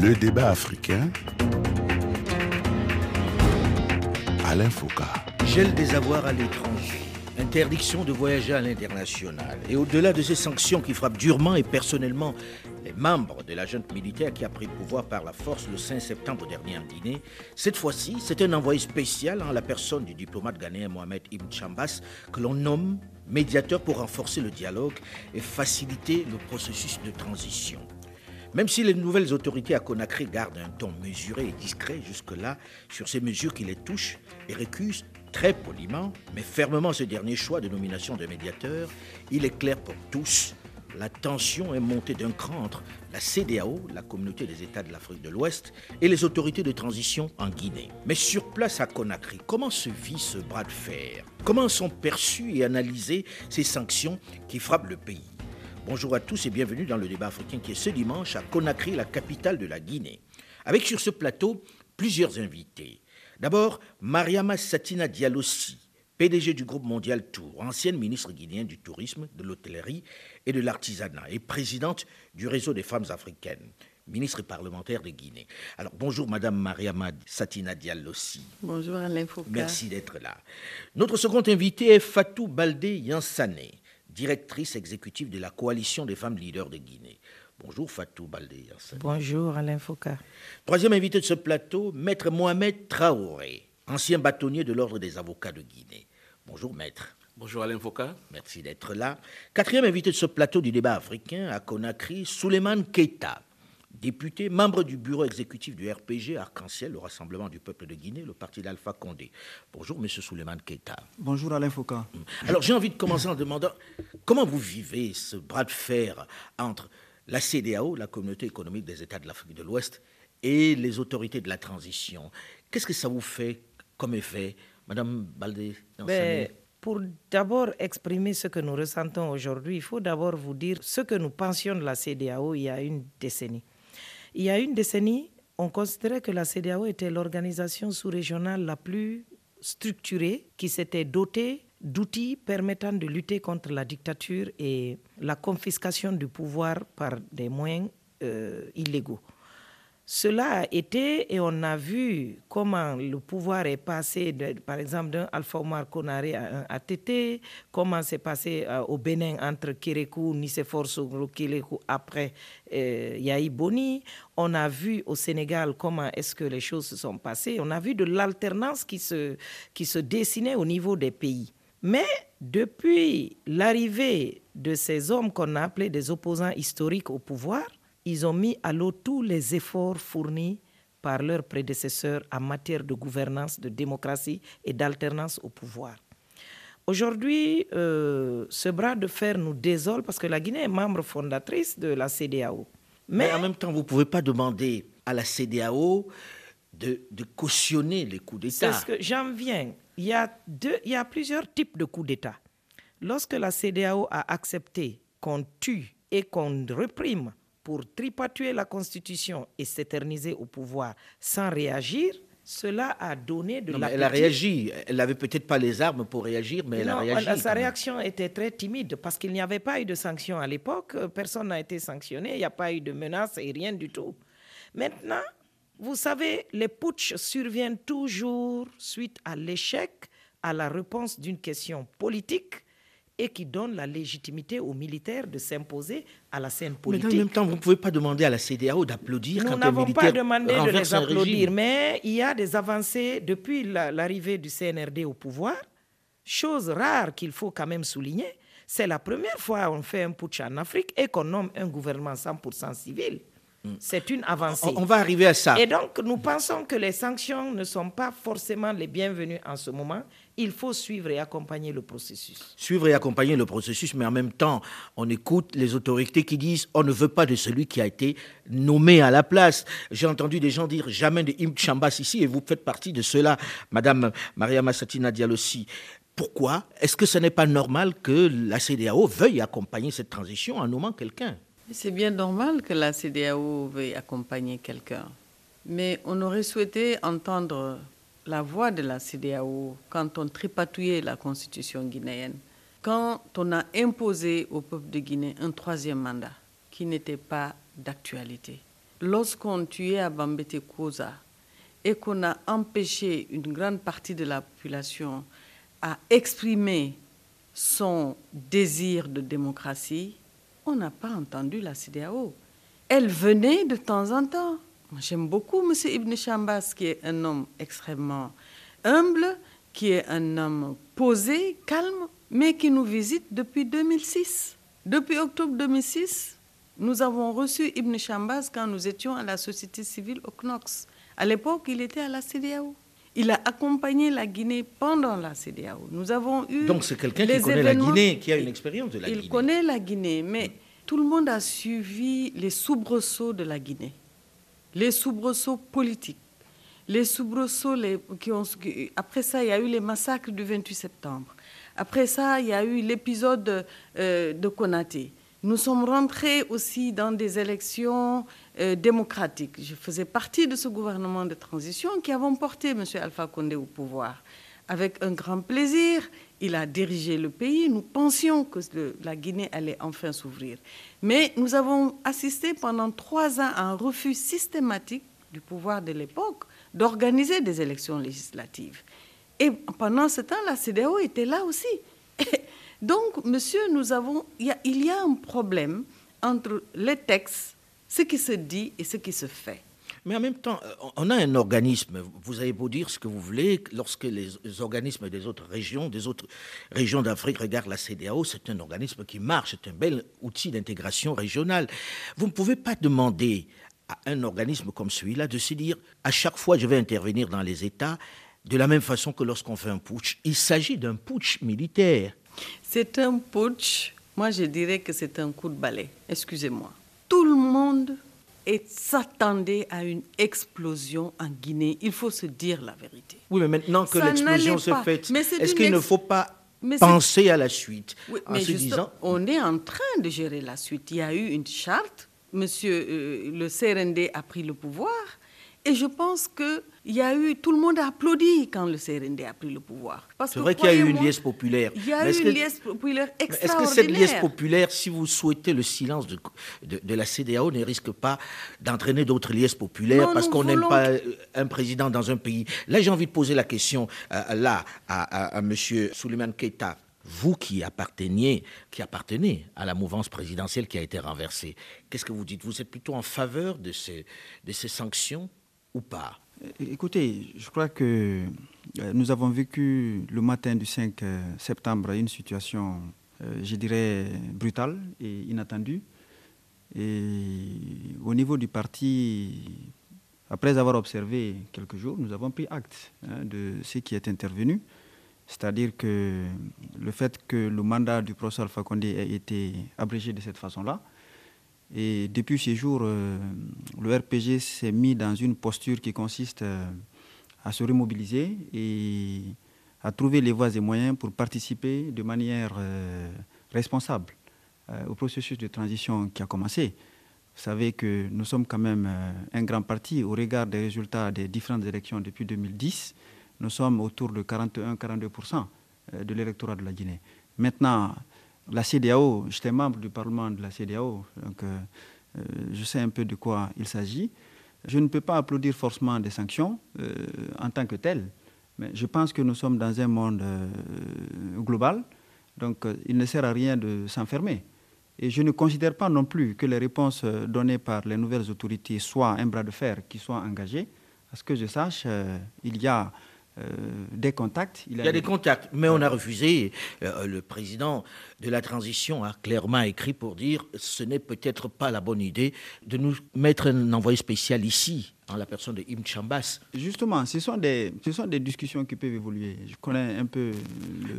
Le débat africain. Alain Foucault. Gel des avoirs à l'étranger. Interdiction de voyager à l'international. Et au-delà de ces sanctions qui frappent durement et personnellement les membres de la junte militaire qui a pris le pouvoir par la force le 5 septembre dernier en Guinée, cette fois-ci, c'est un envoyé spécial en la personne du diplomate ghanéen Mohamed Ibn Chambas que l'on nomme médiateur pour renforcer le dialogue et faciliter le processus de transition. Même si les nouvelles autorités à Conakry gardent un ton mesuré et discret jusque-là sur ces mesures qui les touchent et récusent très poliment, mais fermement ce dernier choix de nomination de médiateur, il est clair pour tous, la tension est montée d'un cran entre la CDAO, la communauté des États de l'Afrique de l'Ouest, et les autorités de transition en Guinée. Mais sur place à Conakry, comment se vit ce bras de fer? Comment sont perçues et analysées ces sanctions qui frappent le pays? Bonjour à tous et bienvenue dans le débat africain qui est ce dimanche à Conakry, la capitale de la Guinée. Avec sur ce plateau plusieurs invités. D'abord, Mariama Satina Dialossi, PDG du groupe Mondial Tour, ancienne ministre guinéenne du tourisme, de l'hôtellerie et de l'artisanat et présidente du réseau des femmes africaines, ministre et parlementaire de Guinée. Alors bonjour Madame Mariama Satina Dialossi. Bonjour Alain Foucault. Merci d'être là. Notre second invité est Fatou Baldé Yansane directrice exécutive de la coalition des femmes leaders de Guinée. Bonjour Fatou Baldé. Bonjour Alain Foucault. Troisième invité de ce plateau, Maître Mohamed Traoré, ancien bâtonnier de l'Ordre des avocats de Guinée. Bonjour Maître. Bonjour Alain Foucault. Merci d'être là. Quatrième invité de ce plateau du débat africain à Conakry, Souleymane Keita, député, membre du bureau exécutif du RPG Arc-en-Ciel, le Rassemblement du peuple de Guinée, le parti d'Alpha Condé. Bonjour, Monsieur Souleymane Keita. Bonjour, Alain Foucault. Alors, j'ai envie de commencer en demandant comment vous vivez ce bras de fer entre la CDAO, la Communauté économique des États de l'Afrique de l'Ouest, et les autorités de la transition? Qu'est-ce que ça vous fait comme effet, Madame Baldé ben, Pour d'abord exprimer ce que nous ressentons aujourd'hui, il faut d'abord vous dire ce que nous pensions de la CDAO il y a une décennie. Il y a une décennie, on considérait que la CDAO était l'organisation sous-régionale la plus structurée qui s'était dotée d'outils permettant de lutter contre la dictature et la confiscation du pouvoir par des moyens euh, illégaux. Cela a été, et on a vu comment le pouvoir est passé, par exemple, d'un Alpha Omar Konaré à un ATT, comment c'est passé euh, au Bénin entre Kérékou, Nicéphore Kérékou, après euh, Yahi Boni. On a vu au Sénégal comment est-ce que les choses se sont passées. On a vu de l'alternance qui se, qui se dessinait au niveau des pays. Mais depuis l'arrivée de ces hommes qu'on a appelés des opposants historiques au pouvoir, ils ont mis à l'eau tous les efforts fournis par leurs prédécesseurs en matière de gouvernance, de démocratie et d'alternance au pouvoir. Aujourd'hui, euh, ce bras de fer nous désole parce que la Guinée est membre fondatrice de la CDAO. Mais, en même temps, vous ne pouvez pas demander à la CDAO de, cautionner les coups d'État. C'est ce que j'en viens. Il y, a deux, il y a plusieurs types de coups d'État. Lorsque la CDAO a accepté qu'on tue et qu'on réprime pour tripatuer la Constitution et s'éterniser au pouvoir sans réagir, cela a donné de la. Elle a réagi. Elle n'avait peut-être pas les armes pour réagir, mais elle a réagi. Sa réaction était très timide parce qu'il n'y avait pas eu de sanctions à l'époque. Personne n'a été sanctionné. Il n'y a pas eu de menaces et rien du tout. Maintenant, vous savez, les putschs surviennent toujours suite à l'échec à la réponse d'une question politique et qui donne la légitimité aux militaires de s'imposer à la scène politique. Mais en même temps, vous ne pouvez pas demander à la CDAO d'applaudir quand un militaire Nous n'avons pas demandé de les applaudir, mais il y a des avancées depuis l'arrivée du CNRD au pouvoir. Chose rare qu'il faut quand même souligner, c'est la première fois qu'on fait un putsch en Afrique et qu'on nomme un gouvernement 100% civil. Hmm. C'est une avancée. On, va arriver à ça. Et donc, nous pensons que les sanctions ne sont pas forcément les bienvenues en ce moment il faut suivre et accompagner le processus. Suivre et accompagner le processus, mais en même temps, on écoute les autorités qui disent on ne veut pas de celui qui a été nommé à la place. J'ai entendu des gens dire jamais de Im Chambas ici, et vous faites partie de cela, Madame Maria Massatina Dialossi. Pourquoi Est-ce que ce n'est pas normal que la CDAO veuille accompagner cette transition en nommant quelqu'un? C'est bien normal que la CDAO veuille accompagner quelqu'un. Mais on aurait souhaité entendre la voix de la CDAO quand on tripatouillait la constitution guinéenne, quand on a imposé au peuple de Guinée un troisième mandat qui n'était pas d'actualité. lorsqu'on tuait à Bambete Koza et qu'on a empêché une grande partie de la population à exprimer son désir de démocratie, on n'a pas entendu la CDAO. Elle venait de temps en temps. J'aime beaucoup M. Ibn Chambas, qui est un homme extrêmement humble, qui est un homme posé, calme, mais qui nous visite depuis 2006. Depuis octobre 2006, nous avons reçu Ibn Chambas quand nous étions à la société civile au CNOX. À l'époque, il était à la CDAO. Il a accompagné la Guinée pendant la CDAO. Nous avons eu. Donc c'est quelqu'un qui connaît la Guinée, qui a une expérience de la Guinée. Il connaît la Guinée, mais tout le monde a suivi les soubresauts de la Guinée, les soubresauts politiques, les soubresauts les, qui ont. Après ça, il y a eu les massacres du 28 septembre. Après ça, il y a eu l'épisode euh, de Konaté. Nous sommes rentrés aussi dans des élections euh, démocratiques. Je faisais partie de ce gouvernement de transition qui avons porté M. Alpha Condé au pouvoir. Avec un grand plaisir, il a dirigé le pays. Nous pensions que la Guinée allait enfin s'ouvrir. Mais nous avons assisté pendant trois ans à un refus systématique du pouvoir de l'époque d'organiser des élections législatives. Et pendant ce temps, la CDAO était là aussi. Donc, monsieur, nous avons, il y, a, il y a un problème entre les textes, ce qui se dit et ce qui se fait. Mais en même temps, euh, on a un organisme, vous avez beau dire ce que vous voulez, lorsque les organismes des autres régions, des autres régions d'Afrique regardent la CDAO, c'est un organisme qui marche, c'est un bel outil d'intégration régionale. Vous ne pouvez pas demander à un organisme comme celui-là de se dire, à chaque fois je vais intervenir dans les États, de la même façon que lorsqu'on fait un putsch. Il s'agit d'un putsch militaire. C'est un putsch. Moi, je dirais que c'est un coup de balai. Excusez-moi. Tout le monde s'attendait à une explosion en Guinée. Il faut se dire la vérité. Oui, mais maintenant que l'explosion se fait, est-ce qu'il ne faut pas penser à la suite en se disant... On est en train de gérer la suite. Il y a eu une charte. Monsieur euh, le CRND a pris le pouvoir. Et je pense que il y a eu, tout le monde a applaudi quand le CRND a pris le pouvoir. C'est vrai qu'il y a eu une liesse populaire. Il y a eu une liesse populaire extraordinaire. Est-ce que cette liesse populaire, si vous souhaitez le silence de, de, la CDAO, ne risque pas d'entraîner d'autres liesses populaires parce qu'on n'aime pas un président dans un pays? Là, j'ai envie de poser la question euh, là à, à, M. Souleymane Keita vous qui apparteniez, qui appartenez à la mouvance présidentielle qui a été renversée, qu'est-ce que vous dites? Vous êtes plutôt en faveur de ces, de ces sanctions? Ou pas Écoutez, je crois que euh, nous avons vécu le matin du 5 euh, septembre une situation, euh, je dirais, brutale et inattendue. Et au niveau du parti, après avoir observé quelques jours, nous avons pris acte hein, de ce qui est intervenu. C'est-à-dire que le fait que le mandat du professeur Condé ait été abrégé de cette façon-là, et depuis ces jours, euh, le RPG s'est mis dans une posture qui consiste euh, à se remobiliser et à trouver les voies et moyens pour participer de manière euh, responsable au processus de transition qui a commencé. Vous savez que nous sommes quand même un grand parti au regard des résultats des différentes élections depuis 2010. Nous sommes autour de 41-42% de l'électorat de la Guinée. Maintenant, la CDAO, j'étais membre du Parlement de la CDAO, donc euh, euh, je sais un peu de quoi il s'agit. Je ne peux pas applaudir forcément des sanctions euh, en tant que telles, mais je pense que nous sommes dans un monde global, donc il ne sert à rien de s'enfermer. Et je ne considère pas non plus que les réponses données par les nouvelles autorités soient un bras de fer qui soit engagé. À ce que je sache, il y a des contacts. Il, y a des contacts, mais on a refusé. Euh, le président de la transition a clairement écrit pour dire ce n'est peut-être pas la bonne idée de nous mettre un envoyé spécial ici, en la personne de Im Chambas. Justement, ce sont, des, ce sont des discussions qui peuvent évoluer. Je connais un peu.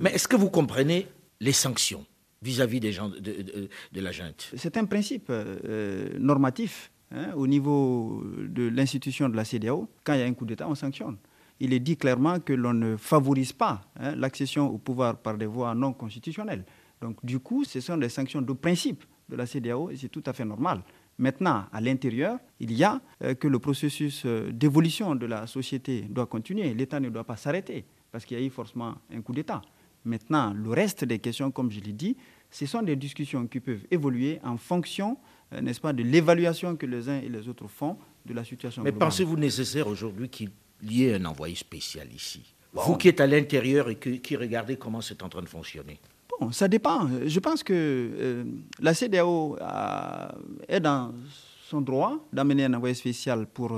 Mais est-ce que vous comprenez les sanctions vis-à-vis des gens de, de, la junte? C'est un principe euh, normatif. Hein, au niveau de l'institution de la CDAO, quand il y a un coup d'État, on sanctionne il est dit clairement que l'on ne favorise pas hein, l'accession au pouvoir par des voies non constitutionnelles. Donc, du coup, ce sont des sanctions de principe de la CDAO et c'est tout à fait normal. Maintenant, à l'intérieur, il y a euh, que le processus euh, d'évolution de la société doit continuer. L'État ne doit pas s'arrêter parce qu'il y a eu forcément un coup d'État. Maintenant, le reste des questions, comme je l'ai dit, ce sont des discussions qui peuvent évoluer en fonction n'est-ce pas, de l'évaluation que les uns et les autres font de la situation. Mais pensez-vous nécessaire aujourd'hui qu'il y ait un envoyé spécial ici Vous qui êtes à l'intérieur et qui regardez comment c'est en train de fonctionner. Bon, ça dépend. Je pense que la CDAO est dans son droit d'amener un envoyé spécial pour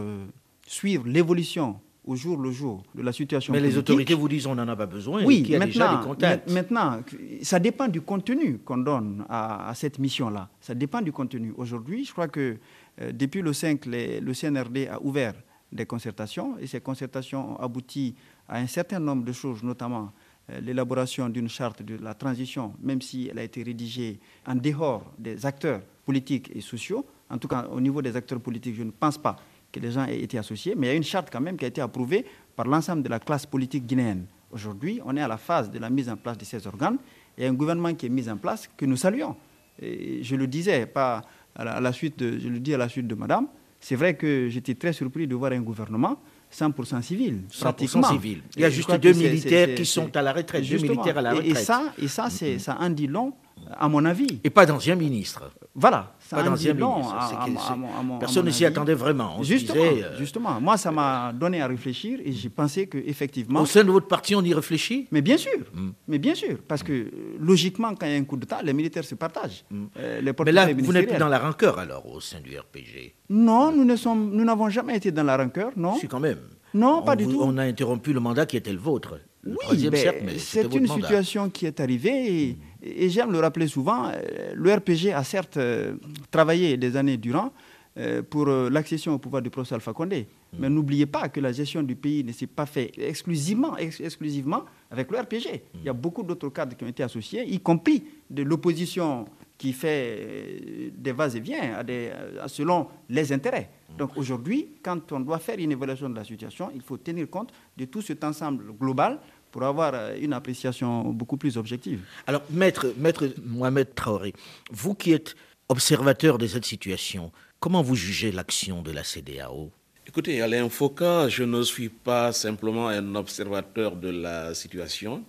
suivre l'évolution au jour le jour de la situation. Mais les autorités vous disent on n'en a pas besoin. Oui, y a maintenant, déjà des contacts. maintenant, ça dépend du contenu qu'on donne à, cette mission-là. Ça dépend du contenu. Aujourd'hui, je crois que euh, depuis le 5, le CNRD a ouvert des concertations et ces concertations ont abouti à un certain nombre de choses, notamment euh, l'élaboration d'une charte de la transition, même si elle a été rédigée en dehors des acteurs politiques et sociaux. En tout cas, au niveau des acteurs politiques, je ne pense pas que les gens aient été associés, mais il y a une charte quand même qui a été approuvée par l'ensemble de la classe politique guinéenne. Aujourd'hui, on est à la phase de la mise en place de ces organes. A un gouvernement qui est mis en place que nous saluons. Et je le disais, pas à la, suite je le dis à la suite de Madame. C'est vrai que j'étais très surpris de voir un gouvernement 100% civil. 100% civil. Il y a juste deux militaires qui sont à la retraite. Deux militaires à la retraite. Et, ça, et ça, ça en dit long, à mon avis. Et pas d'anciens ministres. Voilà. Pas Personne ne s'y attendait vraiment. justement, euh, justement, moi, ça m'a donné à réfléchir et j'ai pensé qu'effectivement. Au sein de votre parti, on y réfléchit? Mais bien sûr. Hmm. Mais bien sûr. Parce que logiquement, quand il y a un coup d'État, les militaires se partagent. Hmm. Euh, mais là, vous n'êtes plus dans la rancœur alors au sein du RPG Non, nous n'avons jamais été dans la rancœur, non. Si, quand même. Non, pas du tout. On a interrompu le mandat qui était le vôtre. oui, c'est une situation qui est arrivée et, j'aime le rappeler souvent. Euh, le RPG a certes euh, travaillé des années durant euh, pour l'accession au pouvoir du professeur Alpha Condé. Mm. Mais n'oubliez pas que la gestion du pays ne s'est pas faite exclusivement, exclusivement avec le RPG. Mm. Il y a beaucoup d'autres cadres qui ont été associés, y compris de l'opposition qui fait des vas et viens selon les intérêts. Donc aujourd'hui, quand on doit faire une évaluation de la situation, il faut tenir compte de tout cet ensemble global pour avoir euh, une appréciation beaucoup plus objective. Alors, maître, maître Mohamed Traoré, vous qui êtes observateur de cette situation, comment vous jugez l'action de la CDAO Écoutez, Alain Foucault, je ne suis pas simplement un observateur de la situation.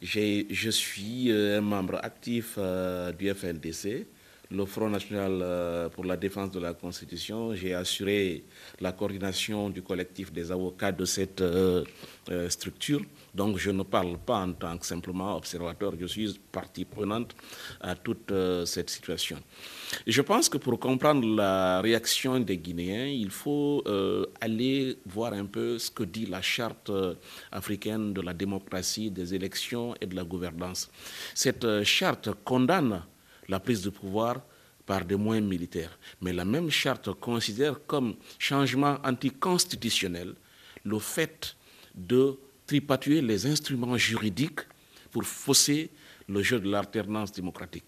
Je suis euh, un membre actif euh, du FNDC le Front national pour la défense de la Constitution. J'ai assuré la coordination du collectif des avocats de cette structure. Donc je ne parle pas en tant que simplement observateur, je suis partie prenante à toute cette situation. Je pense que pour comprendre la réaction des Guinéens, il faut aller voir un peu ce que dit la charte africaine de la démocratie, des élections et de la gouvernance. Cette charte condamne la prise de pouvoir par des moyens militaires. Mais la même charte considère comme changement anticonstitutionnel le fait de tripatuer les instruments juridiques pour fausser le jeu de l'alternance démocratique.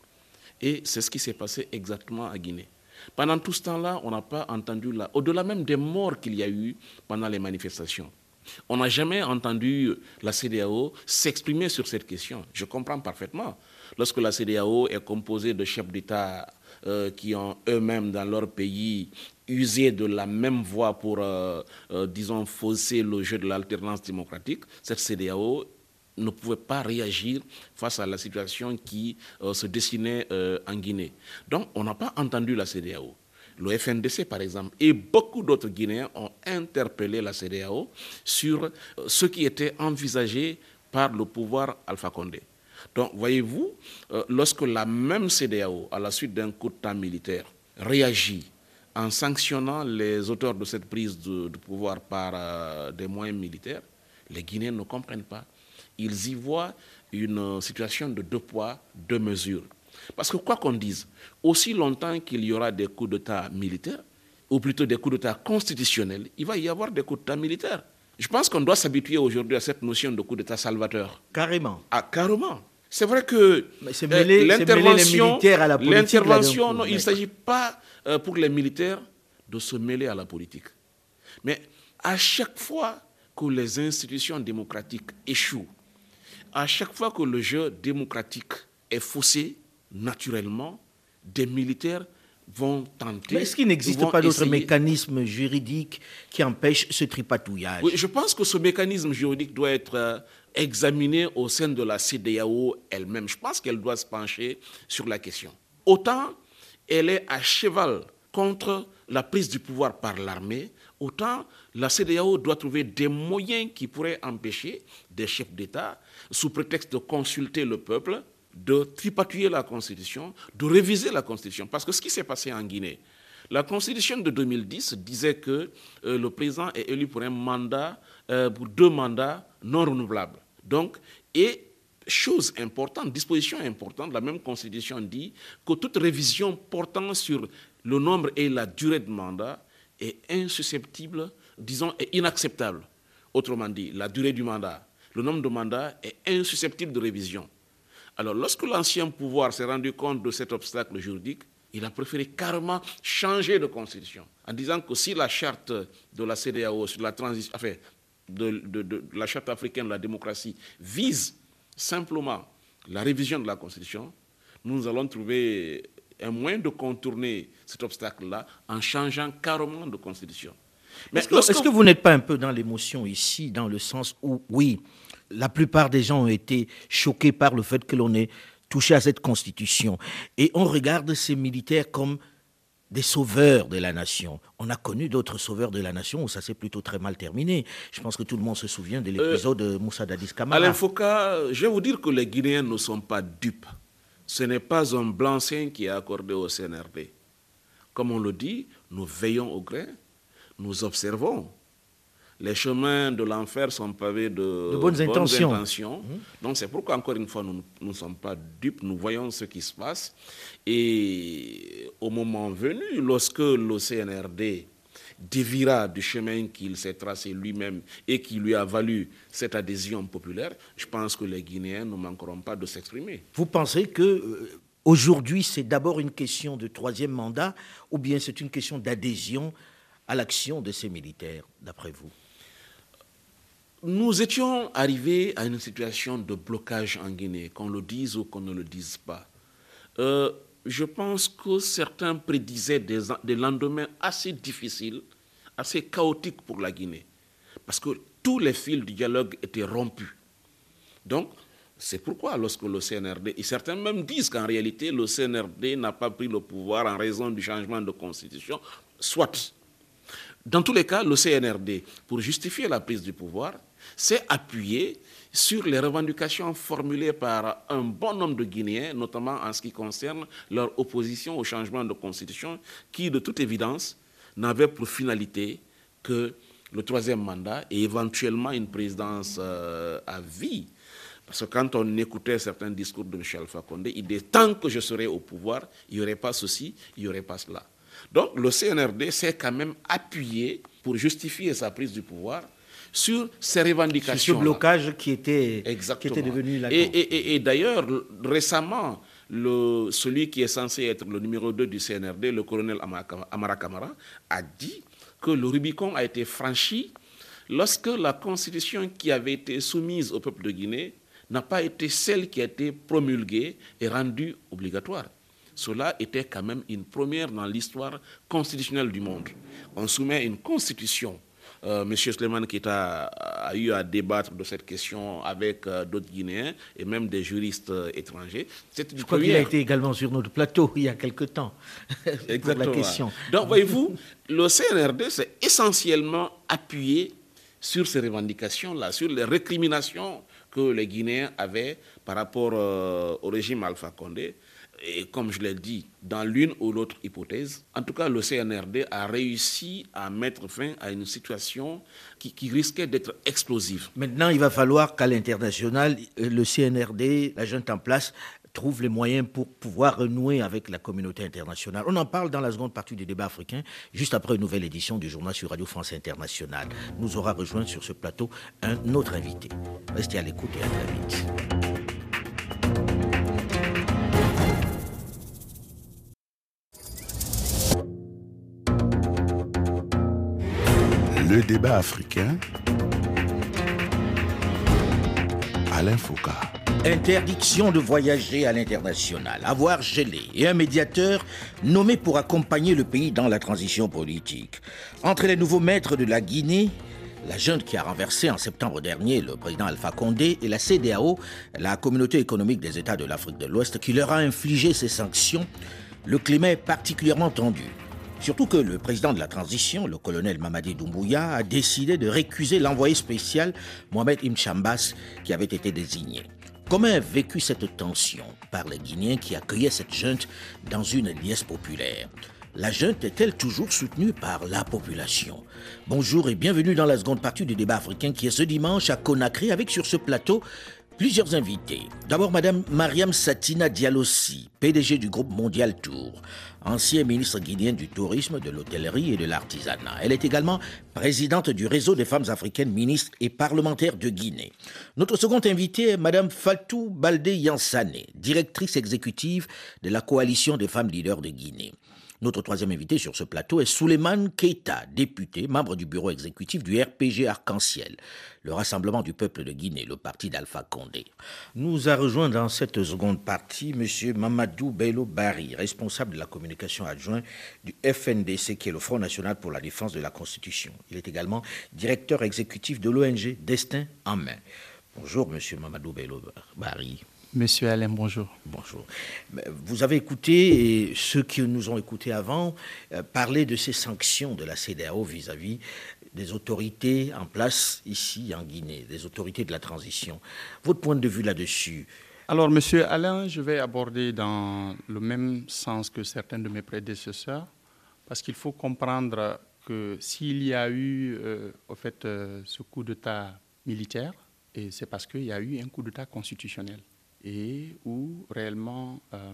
Et c'est ce qui s'est passé exactement à Guinée. Pendant tout ce temps-là, on n'a pas entendu, au-delà même des morts qu'il y a eu pendant les manifestations, on n'a jamais entendu la CDAO s'exprimer sur cette question. Je comprends parfaitement lorsque la CDAO est composée de chefs d'État euh, qui ont eux-mêmes dans leur pays usé de la même voie pour, euh, euh, disons, fausser le jeu de l'alternance démocratique, cette CDAO ne pouvait pas réagir face à la situation qui se dessinait en Guinée. Donc, on n'a pas entendu la CDAO. Le FNDC, par exemple, et beaucoup d'autres Guinéens ont interpellé la CDAO sur ce qui était envisagé par le pouvoir Alpha Condé. Donc, voyez-vous, euh, lorsque la même CDAO, à la suite d'un coup d'État militaire, réagit en sanctionnant les auteurs de cette prise de, pouvoir par euh, des moyens militaires, les Guinéens ne comprennent pas. Ils y voient une situation de deux poids, deux mesures. Parce que quoi qu'on dise, aussi longtemps qu'il y aura des coups d'État militaires, ou plutôt des coups d'État constitutionnels, il va y avoir des coups d'État militaires. Je pense qu'on doit s'habituer aujourd'hui à cette notion de coup d'État salvateur. Carrément. Ah, carrément. C'est vrai que euh, l'intervention, l'intervention, non, il ne s'agit pas euh, pour les militaires de se mêler à la politique. Mais à chaque fois que les institutions démocratiques échouent, à chaque fois que le jeu démocratique est faussé, naturellement, des militaires vont tenter. Mais est-ce qu'il n'existe pas d'autres mécanismes juridiques qui empêchent ce tripatouillage? Oui, Je pense que ce mécanisme juridique doit être euh, examinée au sein de la CDAO elle-même. Je pense qu'elle doit se pencher sur la question. Autant elle est à cheval contre la prise du pouvoir par l'armée, autant la CDAO doit trouver des moyens qui pourraient empêcher des chefs d'État, sous prétexte de consulter le peuple, de tripatouiller la Constitution, de réviser la Constitution. Parce que ce qui s'est passé en Guinée, la Constitution de 2010 disait que euh, le président est élu pour un mandat, euh, pour deux mandats non renouvelables. Donc, et chose importante, disposition importante, la même Constitution dit que toute révision portant sur le nombre et la durée de mandat est insusceptible, disons, est inacceptable. Autrement dit, la durée du mandat, le nombre de mandats est insusceptible de révision. Alors, lorsque l'ancien pouvoir s'est rendu compte de cet obstacle juridique, il a préféré carrément changer de constitution, en disant que si la charte de la CDAO sur la transition, enfin, de, de la charte africaine de la démocratie vise simplement la révision de la constitution, nous allons trouver un moyen de contourner cet obstacle-là en changeant carrément de constitution. Est-ce que, vous n'êtes pas un peu dans l'émotion ici, dans le sens où, oui, la plupart des gens ont été choqués par le fait que l'on ait touché à cette constitution. Et on regarde ces militaires comme des sauveurs de la nation. On a connu d'autres sauveurs de la nation où ça s'est plutôt très mal terminé. Je pense que tout le monde se souvient de l'épisode de Moussa Dadis Kamara. Alain Foucault, je vais vous dire que les Guinéens ne sont pas dupes. Ce n'est pas un blanc-seing qui est accordé au CNRD. Comme on le dit, nous veillons au grain, nous observons. Les chemins de l'enfer sont pavés de, bonnes, intentions. Mmh. Donc c'est pourquoi, encore une fois, nous ne sommes pas dupes, nous voyons ce qui se passe. Et au moment venu, lorsque le CNRD dévira du chemin qu'il s'est tracé lui-même et qui lui a valu cette adhésion populaire, je pense que les Guinéens ne manqueront pas de s'exprimer. Vous pensez que euh, aujourd'hui c'est d'abord une question de troisième mandat ou bien c'est une question d'adhésion à l'action de ces militaires, d'après vous? Nous étions arrivés à une situation de blocage en Guinée, qu'on le dise ou qu'on ne le dise pas. Euh, je pense que certains prédisaient des, des, lendemains assez difficiles, assez chaotiques pour la Guinée, parce que tous les fils du dialogue étaient rompus. Donc, c'est pourquoi lorsque le CNRD, et certains même disent qu'en réalité, le CNRD n'a pas pris le pouvoir en raison du changement de constitution, soit. Dans tous les cas, le CNRD, pour justifier la prise du pouvoir, s'est appuyé sur les revendications formulées par un bon nombre de Guinéens, notamment en ce qui concerne leur opposition au changement de constitution, qui, de toute évidence, n'avait pour finalité que le troisième mandat et éventuellement une présidence euh, à vie. Parce que quand on écoutait certains discours de Michel Fakonde, il dit tant que je serai au pouvoir, il n'y aurait pas ceci, il n'y aurait pas cela. Donc le CNRD s'est quand même appuyé pour justifier sa prise du pouvoir sur ces revendications. Sur ce blocage qui était, qui était devenu la Et, et, et, d'ailleurs, récemment, le, celui qui est censé être le numéro 2 du CNRD, le colonel Amara Kamara, a dit que le Rubicon a été franchi lorsque la constitution qui avait été soumise au peuple de Guinée n'a pas été celle qui a été promulguée et rendue obligatoire. Cela était quand même une première dans l'histoire constitutionnelle du monde. On soumet une constitution euh, M. Sleman qui a, eu à débattre de cette question avec euh, d'autres Guinéens et même des juristes euh, étrangers. Je crois qu'il a été également sur notre plateau il y a quelque temps pour la question. Donc, voyez-vous, le CNRD s'est essentiellement appuyé sur ces revendications-là, sur les récriminations que les Guinéens avaient par rapport au régime Alpha Condé et comme je l'ai dit, dans l'une ou l'autre hypothèse, en tout cas, le CNRD a réussi à mettre fin à une situation qui, risquait d'être explosive. Maintenant, il va falloir qu'à l'international, le CNRD, la junte en place, trouve les moyens pour pouvoir renouer avec la communauté internationale. On en parle dans la seconde partie du débat africain, juste après une nouvelle édition du journal sur Radio France Internationale. Nous aura rejoint sur ce plateau un autre invité. Restez à l'écoute et à très vite. Le débat africain. Alain Foucault. Interdiction de voyager à l'international, avoir gelé et un médiateur nommé pour accompagner le pays dans la transition politique. Entre les nouveaux maîtres de la Guinée, la junte qui a renversé en septembre dernier le président Alpha Condé et la CDAO, la communauté économique des États de l'Afrique de l'Ouest, qui leur a infligé ces sanctions, le climat est particulièrement tendu. Surtout que le président de la transition, le colonel Mamadi Doumbouya, a décidé de récuser l'envoyé spécial Mohamed Imchambas qui avait été désigné. Comment a vécu cette tension par les Guinéens qui accueillaient cette junte dans une liesse populaire La junte est-elle toujours soutenue par la population? Bonjour et bienvenue dans la seconde partie du débat africain qui est ce dimanche à Conakry avec sur ce plateau plusieurs invités. D'abord, Madame Mariam Satina Dialossi, PDG du groupe Mondial Tour, ancien ministre guinéen du tourisme, de l'hôtellerie et de l'artisanat. Elle est également présidente du réseau des femmes africaines ministres et parlementaires de Guinée. Notre second invité est Madame Fatou Baldé Yansane, directrice exécutive de la coalition des femmes leaders de Guinée. Notre troisième invité sur ce plateau est Souleymane Keita, député, membre du bureau exécutif du RPG Arc-en-Ciel, le Rassemblement du peuple de Guinée, le parti d'Alpha Condé. Nous a rejoint dans cette seconde partie M. Mamadou Bello Bari, responsable de la communication adjoint du FNDC, qui est le Front National pour la défense de la Constitution. Il est également directeur exécutif de l'ONG Destin en main. Bonjour, M. Mamadou Bello Bari. Monsieur Alain, bonjour. Bonjour. Vous avez écouté, et ceux qui nous ont écoutés avant, euh, parler de ces sanctions de la CDAO vis-à-vis des autorités en place ici en Guinée, des autorités de la transition. Votre point de vue là-dessus? Alors, monsieur Alain, je vais aborder dans le même sens que certains de mes prédécesseurs, parce qu'il faut comprendre que s'il y a eu, euh, au fait, euh, ce coup d'État militaire, et c'est parce qu'il y a eu un coup d'État constitutionnel et où réellement euh,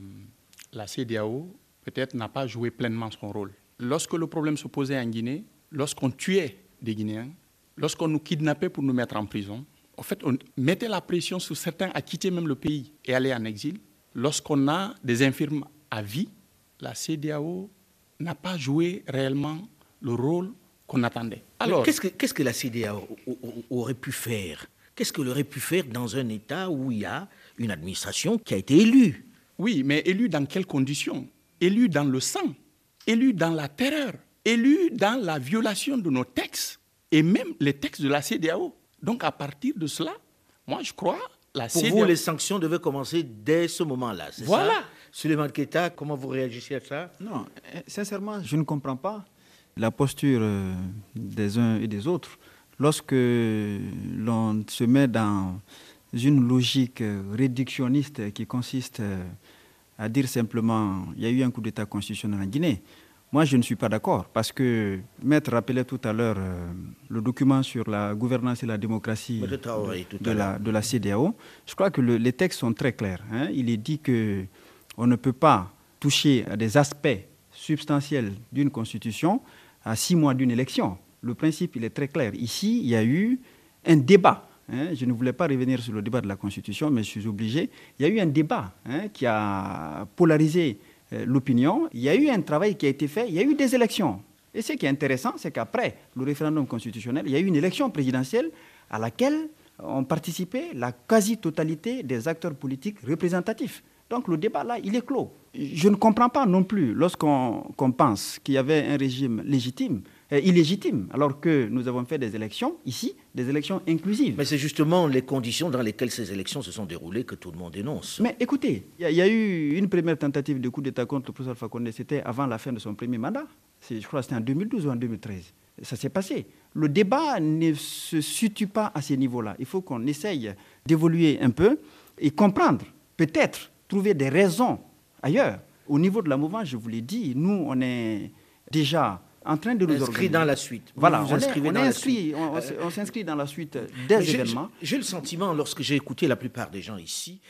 la CDAO peut-être n'a pas joué pleinement son rôle. Lorsque le problème se posait en Guinée, lorsqu'on tuait des Guinéens, lorsqu'on nous kidnappait pour nous mettre en prison, en fait, on mettait la pression sur certains à quitter même le pays et aller en exil. Lorsqu'on a des infirmes à vie, la CDAO n'a pas joué réellement le rôle qu'on attendait. Alors, qu'est-ce que, la CDAO aurait pu faire? Qu'est-ce qu'elle aurait pu faire dans un État où il y a une administration qui a été élue. Oui, mais élue dans quelles conditions? Élue dans le sang, élue dans la terreur, élue dans la violation de nos textes et même les textes de la CDAO. Donc à partir de cela, moi je crois la Pour vous, les sanctions devaient commencer dès ce moment-là, c'est voilà. ça Suleiman Keta, comment vous réagissez à ça? Non, eh, sincèrement, je ne comprends pas la posture euh, des uns et des autres. Lorsque l'on se met dans une logique euh, réductionniste qui consiste euh, à dire simplement il y a eu un coup d'État constitutionnel en Guinée. Moi, je ne suis pas d'accord parce que Maître rappelait tout à l'heure euh, le document sur la gouvernance et la démocratie de, la, de, la, CDAO. Je crois que les textes sont très clairs. Hein. Il est dit qu'on ne peut pas toucher à des aspects substantiels d'une constitution à six mois d'une élection. Le principe, il est très clair. Ici, il y a eu un débat Hein, je ne voulais pas revenir sur le débat de la Constitution, mais je suis obligé. Il y a eu un débat hein, qui a polarisé euh, l'opinion. Il y a eu un travail qui a été fait. Il y a eu des élections. Et ce qui est intéressant, c'est qu'après le référendum constitutionnel, il y a eu une élection présidentielle à laquelle ont participé la quasi-totalité des acteurs politiques représentatifs. Donc le débat là, il est clos. Je ne comprends pas non plus lorsqu'on pense qu'il y avait un régime légitime illégitime, alors que nous avons fait des élections, ici, des élections inclusives. Mais c'est justement les conditions dans lesquelles ces élections se sont déroulées que tout le monde dénonce. Mais écoutez, il y, a eu une première tentative de coup d'État contre le professeur Fakonde, c'était avant la fin de son premier mandat. Je crois que c'était en 2012 ou en 2013. Ça s'est passé. Le débat ne se situe pas à ces niveaux-là. Il faut qu'on essaye d'évoluer un peu et comprendre, peut-être trouver des raisons ailleurs. Au niveau de la mouvance, je vous l'ai dit, nous, on est déjà en train de nous inscrit dans la suite. Voilà, on, s'inscrit dans la suite des événements. J'ai le sentiment, lorsque j'ai écouté la plupart des gens ici,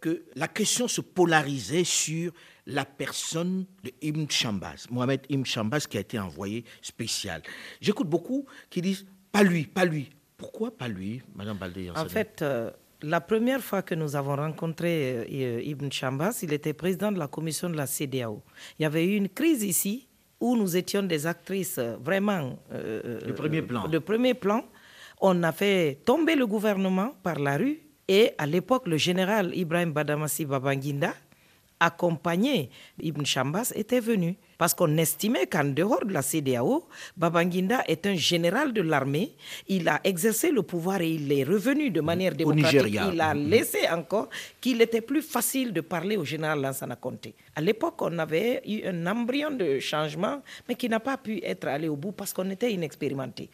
que la question se polarisait sur la personne de Ibn Chambaz, Mohamed Ibn Chambaz qui a été envoyé spécial. J'écoute beaucoup qui disent pas lui, pas lui. Pourquoi pas lui, Madame Baldé En fait, euh, la première fois que nous avons rencontré euh, Ibn Chambaz, il était président de la commission de la CDAO. Il y avait eu une crise ici où nous étions des actrices vraiment euh, de premier plan. De premier plan. On a fait tomber le gouvernement par la rue et à l'époque le général Ibrahim Badamassi Babanginda accompagner Ibn Chambas était venu. Parce qu'on estimait qu'en dehors de la CDAO, Babanginda est un général de l'armée. Il a exercé le pouvoir et il est revenu de manière démocratique. Il a mhm. laissé encore qu'il était plus facile de parler au général Lansana Conté. À l'époque, on avait eu un embryon de changement, mais qui n'a pas pu être allé au bout parce qu'on était inexpérimenté.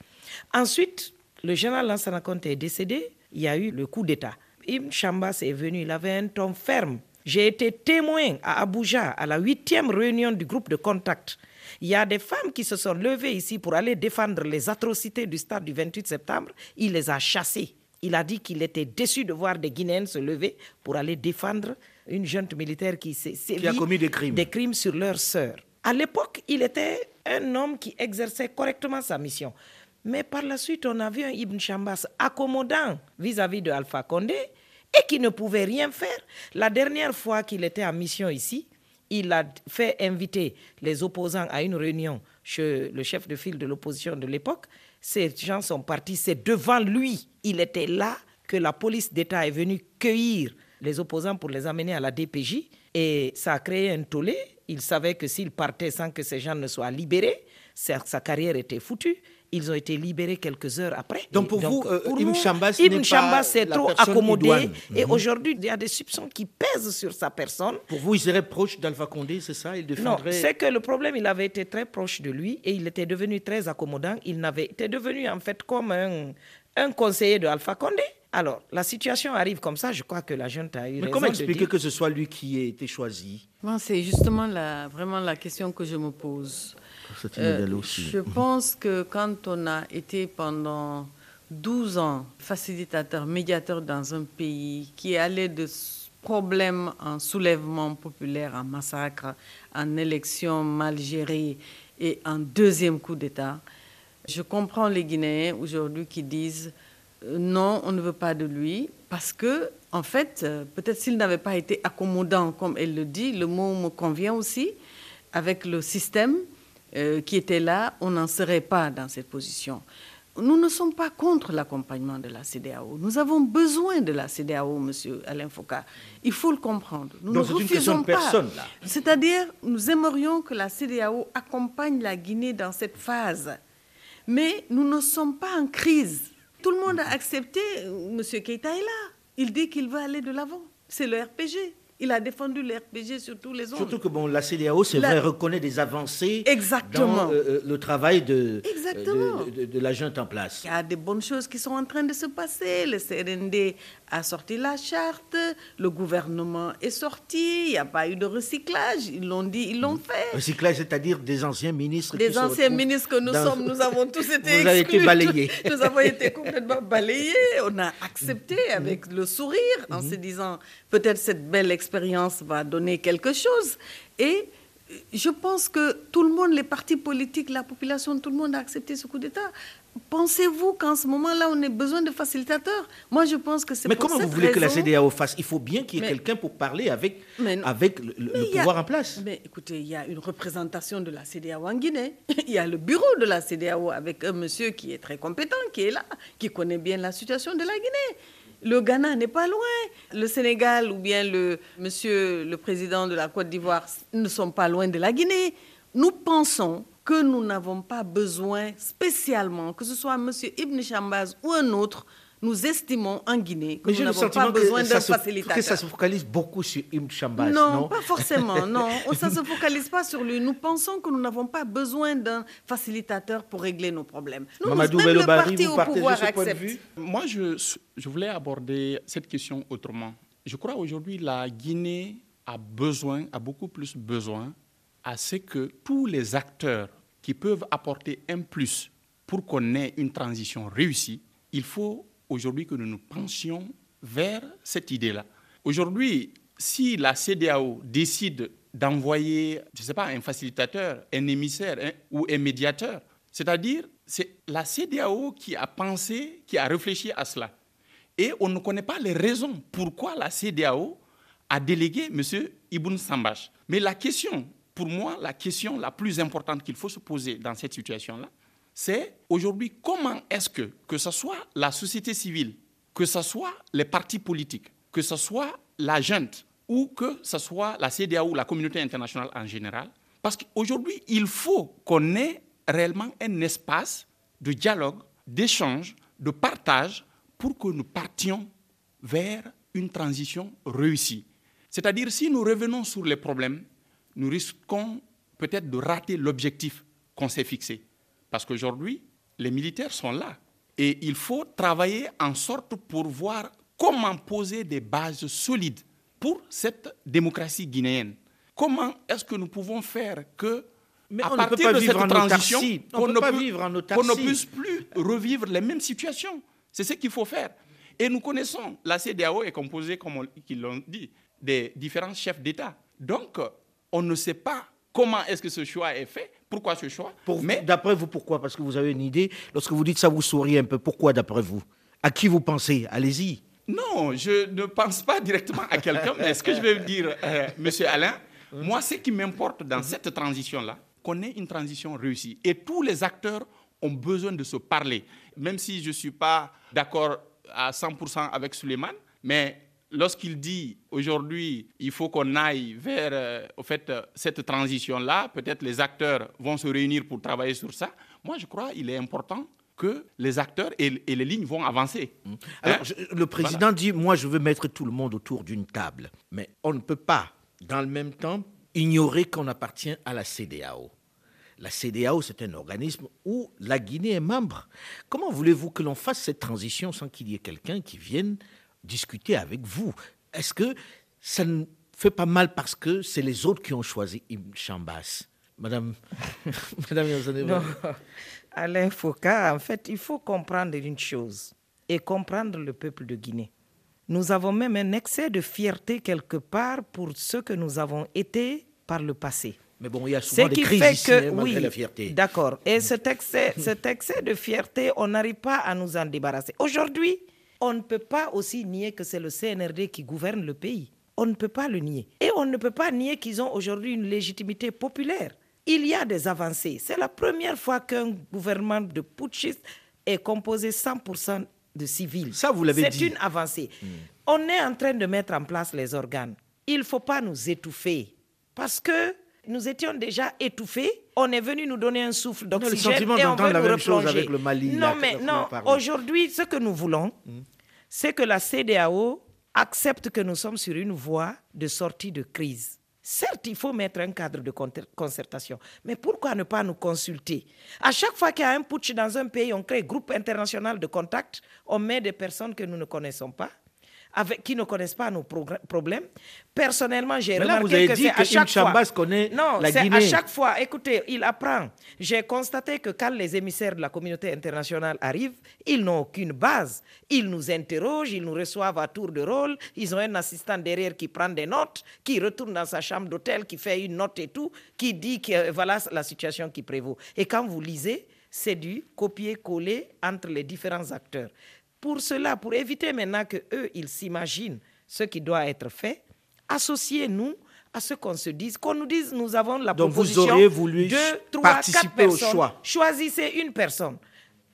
Ensuite, le général Lansana Conté est décédé. Il y a eu le coup d'État. Ibn Chambas est venu, il avait un ton ferme j'ai été témoin à Abuja à la huitième réunion du groupe de contact. Il y a des femmes qui se sont levées ici pour aller défendre les atrocités du stade du 28 septembre. Il les a chassées. Il a dit qu'il était déçu de voir des Guinéennes se lever pour aller défendre une jeune militaire qui, qui a commis des crimes. des crimes sur leur sœur. À l'époque, il était un homme qui exerçait correctement sa mission. Mais par la suite, on a vu un Ibn Chambas accommodant vis-à-vis -vis de Alpha Condé et qui ne pouvait rien faire. La dernière fois qu'il était en mission ici, il a fait inviter les opposants à une réunion chez le chef de file de l'opposition de l'époque. Ces gens sont partis, c'est devant lui, il était là, que la police d'État est venue cueillir les opposants pour les amener à la DPJ. Et ça a créé un tollé. Il savait que s'il partait sans que ces gens ne soient libérés, sa carrière était foutue. Ils ont été libérés quelques heures après. Donc pour vous, euh, Ibn Chambas s'est trop accommodé. Et mhm. aujourd'hui, il y a des soupçons qui pèsent sur sa personne. Pour vous, il serait proche d'Alpha Condé, c'est ça? Il défendrait... Non, c'est que le problème, il avait été très proche de lui et il était devenu très accommodant. Il n'avait été devenu en fait comme un, un conseiller de Alpha Condé. Alors, la situation arrive comme ça, je crois que la jeune a eu Mais comment expliquer que ce soit lui qui ait été choisi? C'est justement la, vraiment la question que je me pose. Euh, je pense que quand on a été pendant 12 ans facilitateur, médiateur dans un pays qui allé de problème en soulèvement populaire, en massacre, en élection mal gérée et en deuxième coup d'État, je comprends les Guinéens aujourd'hui qui disent euh, non, on ne veut pas de lui parce que, en fait, euh, peut-être s'il n'avait pas été accommodant, comme elle le dit, le mot me convient aussi, avec le système, euh, qui était là, on n'en serait pas dans cette position. Nous ne sommes pas contre l'accompagnement de la CDAO. Nous avons besoin de la CDAO, Monsieur Alain Foucault. Il faut le comprendre. Nous Donc une de personne, là. C'est-à-dire, nous aimerions que la CDAO accompagne la Guinée dans cette phase. Mais nous ne sommes pas en crise. Tout le monde a accepté, Monsieur Keïta est là. Il dit qu'il veut aller de l'avant. C'est le RPG. Il a défendu l'RPG sur tous les autres. Surtout que bon, la CDAO, c'est vrai, reconnaît des avancées Exactement. dans euh, euh, le travail de, de, de, la junte en place. Il y a des bonnes choses qui sont en train de se passer. Le CRND a sorti la charte, le gouvernement est sorti, il n'y a pas eu de recyclage, ils l'ont dit, ils l'ont fait. Recyclage, c'est-à-dire des anciens ministres Des anciens ministres que nous sommes, nous avons tous été Vous avez été balayés. nous avons été complètement balayés. On a accepté avec le sourire en se disant peut-être cette belle expérience va donner quelque chose. Et je pense que tout le monde, les partis politiques, la population, tout le monde a accepté ce coup d'État. Pensez-vous qu'en ce moment-là, on ait besoin de facilitateurs? Moi, je pense que c'est Mais comment vous voulez que la CDAO fasse? Il faut bien qu'il y ait quelqu'un pour parler avec, avec le, pouvoir en place. Mais écoutez, il y a une représentation de la CDAO en Guinée. il y a le bureau de la CDAO avec un monsieur qui est très compétent, qui est là, qui connaît bien la situation de la Guinée. Le Ghana n'est pas loin. Le Sénégal ou bien le monsieur le président de la Côte d'Ivoire ne sont pas loin de la Guinée. Nous pensons que nous n'avons pas besoin spécialement, que ce soit M. Ibn Chambaz ou un autre, nous estimons en Guinée que nous n'avons pas besoin d'un facilitateur. Que ça se focalise beaucoup sur Ibn Chambaz, non, non? pas forcément, non. ça ne se focalise pas sur lui. Nous pensons que nous n'avons pas besoin d'un facilitateur pour régler nos problèmes. Nous, Mamadou même le parti vous partagez ce point de vue? Moi, je, je voulais aborder cette question autrement. Je crois aujourd'hui la Guinée a besoin, a beaucoup plus besoin à ce que tous les acteurs qui peuvent apporter un plus pour qu'on ait une transition réussie, il faut aujourd'hui que nous nous pensions vers cette idée-là. Aujourd'hui, si la CDAO décide d'envoyer, je ne sais pas, un facilitateur, un émissaire ou un médiateur, c'est-à-dire c'est la CDAO qui a pensé, qui a réfléchi à cela. Et on ne connaît pas les raisons pourquoi la CDAO a délégué M. Ibn Sambash. Mais la question pour moi, la question la plus importante qu'il faut se poser dans cette situation-là, c'est aujourd'hui comment est-ce que, que ce soit la société civile, que ce soit les partis politiques, que ce soit la junte ou que ce soit la CDAO ou la communauté internationale en général. Parce qu'aujourd'hui, il faut qu'on ait réellement un espace de dialogue, d'échange, de partage pour que nous partions vers une transition réussie. C'est-à-dire, si nous revenons sur les problèmes, nous risquons peut-être de rater l'objectif qu'on s'est fixé. Parce qu'aujourd'hui, les militaires sont là. Et il faut travailler en sorte pour voir comment poser des bases solides pour cette démocratie guinéenne. Comment est-ce que nous pouvons faire que, Mais à on ne peut partir pas de cette transition, autarcie. On peut ne pas peut- vivre en qu'on ne autarcie. puisse plus revivre les mêmes situations. C'est ce qu'il faut faire. Et nous connaissons, la CDAO est composée, comme on- qu'ils l'ont dit, des différents chefs d'État. Donc, on ne sait pas comment est-ce que ce choix est fait, pourquoi ce choix. Pour- mais D'après vous, pourquoi? Parce que vous avez une idée. Lorsque vous dites ça, vous souriez un peu. Pourquoi, d'après vous? À qui vous pensez? Allez-y. Non, je ne pense pas directement à quelqu'un, mais ce que je vais dire, euh, Monsieur Alain, moi, ce qui m'importe dans cette transition-là, qu'on ait une transition réussie. Et tous les acteurs ont besoin de se parler. Même si je ne suis pas d'accord à 100% avec Suleiman, mais lorsqu'il dit aujourd'hui, il faut qu'on aille vers euh, au fait, euh, cette transition-là, peut-être les acteurs vont se réunir pour travailler sur ça. Moi, je crois qu'il est important que les acteurs et, et les lignes vont avancer. Alors, Hein? je- le président dit Moi, je veux mettre tout le monde autour d'une table. Mais on ne peut pas, dans le même temps, ignorer qu'on appartient à la CDAO. La CDAO, c'est un organisme où la Guinée est membre. Comment voulez-vous que l'on fasse cette transition sans qu'il y ait quelqu'un qui vienne discuter avec vous Est-ce que ça ne fait pas mal parce que c'est les autres qui ont choisi Ibn Chambas Madame, Madame Non. Alain Foucault, en fait, il faut comprendre une chose et comprendre le peuple de Guinée. Nous avons même un excès de fierté quelque part pour ce que nous avons été par le passé. Mais bon, il y a Ce souvent des crises fait ici, que, hein, oui, la fierté. d'accord. Et cet excès, cet excès de fierté, on n'arrive pas à nous en débarrasser. Aujourd'hui, on ne peut pas aussi nier que c'est le CNRD qui gouverne le pays. On ne peut pas le nier. Et on ne peut pas nier qu'ils ont aujourd'hui une légitimité populaire. Il y a des avancées. C'est la première fois qu'un gouvernement de putschistes est composé 100% de civils. Ça, vous l'avez dit. C'est une avancée. On est en train de mettre en place les organes. Il ne faut pas nous étouffer. Parce que nous étions déjà étouffés. On est venu nous donner un souffle le d'oxygène sentiment et on d'entendre veut la nous même chose avec le Mali, Non, mais non. Aujourd'hui, ce que nous voulons, c'est que la CDAO accepte que nous sommes sur une voie de sortie de crise. Certes, il faut mettre un cadre de concertation, mais pourquoi ne pas nous consulter? À chaque fois qu'il y a un putsch dans un pays, on crée un groupe international de contact, on met des personnes que nous ne connaissons pas, avec, qui ne connaissent pas nos problèmes. Personnellement, j'ai remarqué vous avez que dit c'est à que chaque fois. connaît non, c'est à chaque fois. Écoutez, il apprend. J'ai constaté que quand les émissaires de la communauté internationale arrivent, ils n'ont aucune base. Ils nous interrogent, ils nous reçoivent à tour de rôle. Ils ont un assistant derrière qui prend des notes, qui retourne dans sa chambre d'hôtel, qui fait une note et tout, qui dit que euh, voilà la situation qui prévaut. Et quand vous lisez, c'est du copier-coller entre les différents acteurs. Pour cela, pour éviter maintenant que eux, ils s'imaginent ce qui doit être fait, associez-nous à ce qu'on se dise, qu'on nous dise, nous avons la Donc, vous proposition auriez voulu de trois, participer quatre au personnes. choix. Choisissez une personne.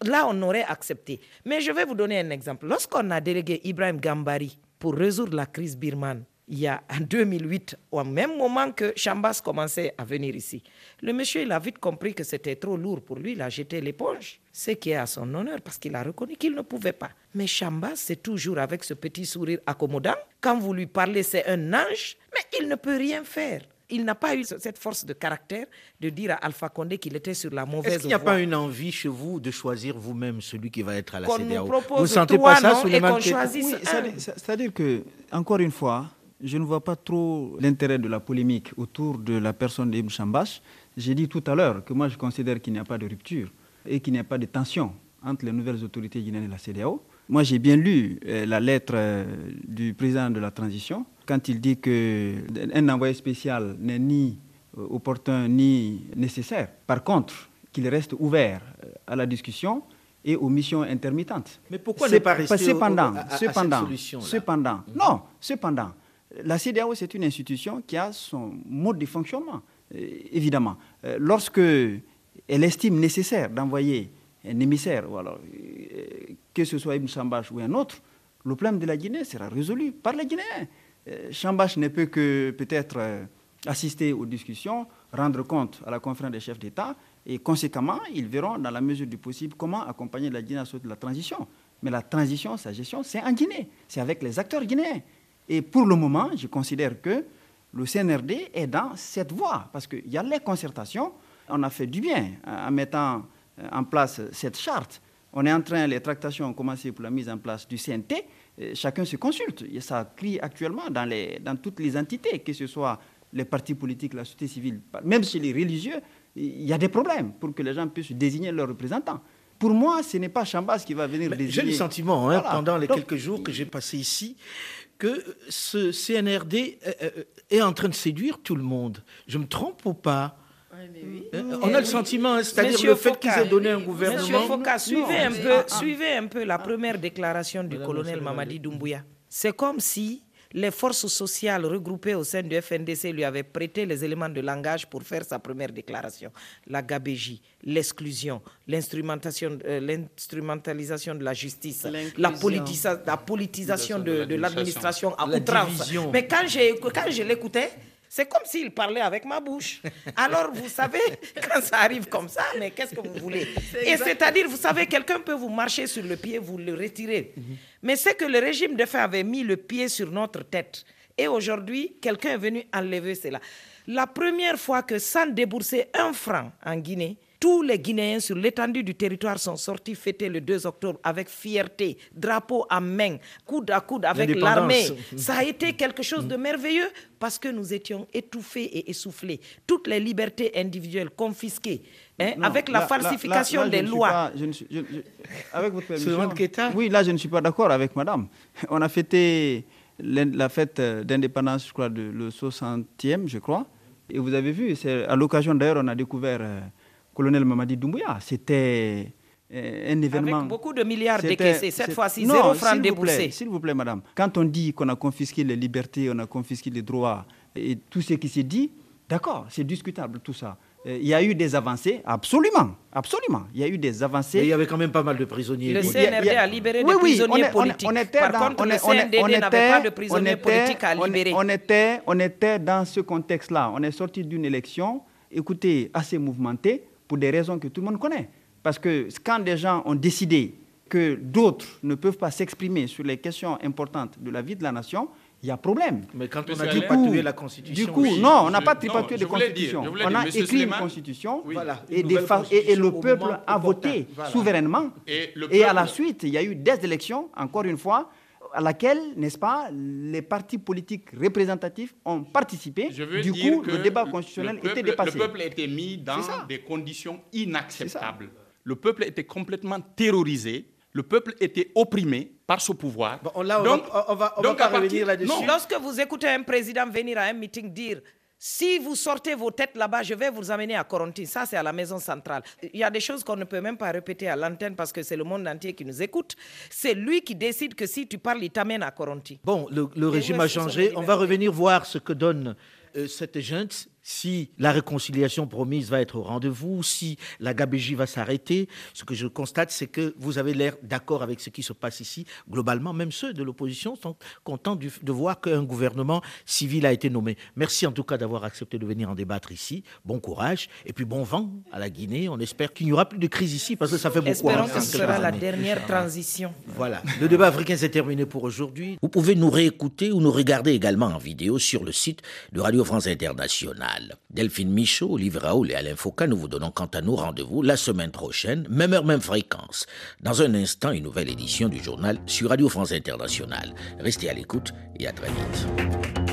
Là, on aurait accepté. Mais je vais vous donner un exemple. Lorsqu'on a délégué Ibrahim Gambari pour résoudre la crise birmane, il y a en 2008, au même moment que Chambas commençait à venir ici, le monsieur, il a vite compris que c'était trop lourd pour lui, il a jeté l'éponge, ce qui est à son honneur parce qu'il a reconnu qu'il ne pouvait pas. Mais Chambas, c'est toujours avec ce petit sourire accommodant. Quand vous lui parlez, c'est un ange, mais il ne peut rien faire. Il n'a pas eu cette force de caractère de dire à Alpha Condé qu'il était sur la mauvaise Est-ce qu'il n'y a voie. pas une envie chez vous de choisir vous-même celui qui va être à la CDAO propose Vous ne sentez pas ça, un. c'est-à-dire- c'est-à-dire que, encore une fois, je ne vois pas trop l'intérêt de la polémique autour de la personne d'Ibn Chambash. J'ai dit tout à l'heure que moi je considère qu'il n'y a pas de rupture et qu'il n'y a pas de tension entre les nouvelles autorités guinéennes et la CDAO. Moi j'ai bien lu euh, la lettre euh, du président de la transition quand il dit qu'un envoyé spécial n'est ni euh, opportun ni nécessaire. Par contre, qu'il reste ouvert à la discussion et aux missions intermittentes. Mais pourquoi ne pas rester au- cependant, à- à- à cette cependant, cependant, non, cependant, la CDAO c'est une institution qui a son mode de fonctionnement, euh, évidemment. Euh, lorsque elle estime nécessaire d'envoyer un émissaire, ou alors, euh, que ce soit Ibn Chambash ou un autre, le problème de la Guinée sera résolu par les Guinéens. Chambache ne peut que peut-être assister aux discussions, rendre compte à la conférence des chefs d'État, et conséquemment, ils verront dans la mesure du possible comment accompagner la Guinée de la transition. Mais la transition, sa gestion, c'est en Guinée, c'est avec les acteurs guinéens. Et pour le moment, je considère que le CNRD est dans cette voie, parce qu'il y a les concertations, on a fait du bien en mettant en place cette charte. On est en train, les tractations ont commencé pour la mise en place du CNT, chacun se consulte. Et ça crie actuellement dans toutes les entités, que ce soit les partis politiques, la société civile, même chez les religieux, il y a des problèmes pour que les gens puissent désigner leurs représentants. Pour moi, ce n'est pas Chambas qui va venir désigner. J'ai le sentiment, hein, pendant les quelques jours que j'ai passés ici, que ce CNRD euh, euh, est en train de séduire tout le monde. Je me trompe ou pas euh, On a le sentiment, hein, c'est-à-dire le fait qu'ils aient donné un gouvernement. Monsieur Foka, suivez, un peu, suivez un peu la première déclaration du colonel Mamadi Doumbouya. C'est comme si les forces sociales regroupées au sein du FNDC lui avaient prêté les éléments de langage pour faire sa première déclaration. La gabégie, l'exclusion, l'instrumentalisation de la justice, la, politisation de, l'administration à outrance. Mais quand, quand je l'écoutais, c'est comme s'il parlait avec ma bouche. Alors, vous savez, quand ça arrive comme ça, mais qu'est-ce que vous voulez? Et c'est-à-dire, vous savez, quelqu'un peut vous marcher sur le pied, vous le retirer. Mhm. Mais c'est que le régime de fait avait mis le pied sur notre tête. Et aujourd'hui, quelqu'un est venu enlever cela. La première fois que sans débourser un franc en Guinée, tous les Guinéens sur l'étendue du territoire sont sortis fêter le 2 octobre avec fierté, drapeau à main, coude à coude avec l'armée. Ça a été quelque chose de merveilleux parce que nous étions étouffés et essoufflés. Toutes les libertés individuelles confisquées. Hein, avec la falsification des lois. avec votre permission. Oui, là, je ne suis pas d'accord avec madame. On a fêté la fête d'indépendance, je crois, de, le 60e, je crois. Et vous avez vu, c'est à l'occasion d'ailleurs, on a découvert euh, colonel Mamadi Doumbouya. C'était euh, un événement. Avec beaucoup de milliards décaissés, cette fois-ci, zéro franc déboursé. S'il vous plaît, madame. Quand on dit qu'on a confisqué les libertés, on a confisqué les droits et tout ce qui s'est dit, d'accord, c'est discutable tout ça. Euh, il y a eu des avancées, absolument, absolument. Il y a eu des avancées. Mais il y avait quand même pas mal de prisonniers. Le CNRD a, libéré des prisonniers politiques. On, était Par dans, contre, le CNDD n'avait pas de prisonniers politiques à libérer. On était, on était dans ce contexte-là. On est sorti d'une élection, écoutez, assez mouvementée pour des raisons que tout le monde connaît. Parce que quand des gens ont décidé que d'autres ne peuvent pas s'exprimer sur les questions importantes de la vie de la nation, il y a problème. Mais quand on a tripatoué la Constitution... Du coup, non, on n'a pas tripatoué la Constitution. on a écrit une Constitution et, et, le peuple a voté souverainement. Et, à la suite, il y a eu des élections, encore une fois, à laquelle, n'est-ce pas, les partis politiques représentatifs ont participé. du coup, le débat constitutionnel était dépassé. Le peuple était mis dans des conditions inacceptables. Le peuple était complètement terrorisé. Le peuple était opprimé par ce pouvoir. on, donc, on va, on va, revenir là-dessus. Lorsque vous écoutez un président venir à un meeting dire si vous sortez vos têtes là-bas, je vais vous amener à Corontin. Ça, c'est à la maison centrale. Il y a des choses qu'on ne peut même pas répéter à l'antenne parce que c'est le monde entier qui nous écoute. C'est lui qui décide que si tu parles, il t'amène à Corontin. Bon, le, régime a changé. On va revenir voir ce que donne euh, cette junte si la réconciliation promise va être au rendez-vous, si la gabégie va s'arrêter. Ce que je constate, c'est que vous avez l'air d'accord avec ce qui se passe ici. Globalement, même ceux de l'opposition sont contents de voir qu'un gouvernement civil a été nommé. Merci en tout cas d'avoir accepté de venir en débattre ici. Bon courage et puis bon vent à la Guinée. On espère qu'il n'y aura plus de crise ici parce que ça fait beaucoup. Espérons que ce sera la dernière transition. Voilà. Le débat africain s'est terminé pour aujourd'hui. Vous pouvez nous réécouter ou nous regarder également en vidéo sur le site de Radio France Internationale. Delphine Michaud, Olivier Raoul et Alain Foucault, nous vous donnons quant à nous rendez-vous la semaine prochaine, même heure, même fréquence. Dans un instant, une nouvelle édition du journal sur Radio France Internationale. Restez à l'écoute et à très vite.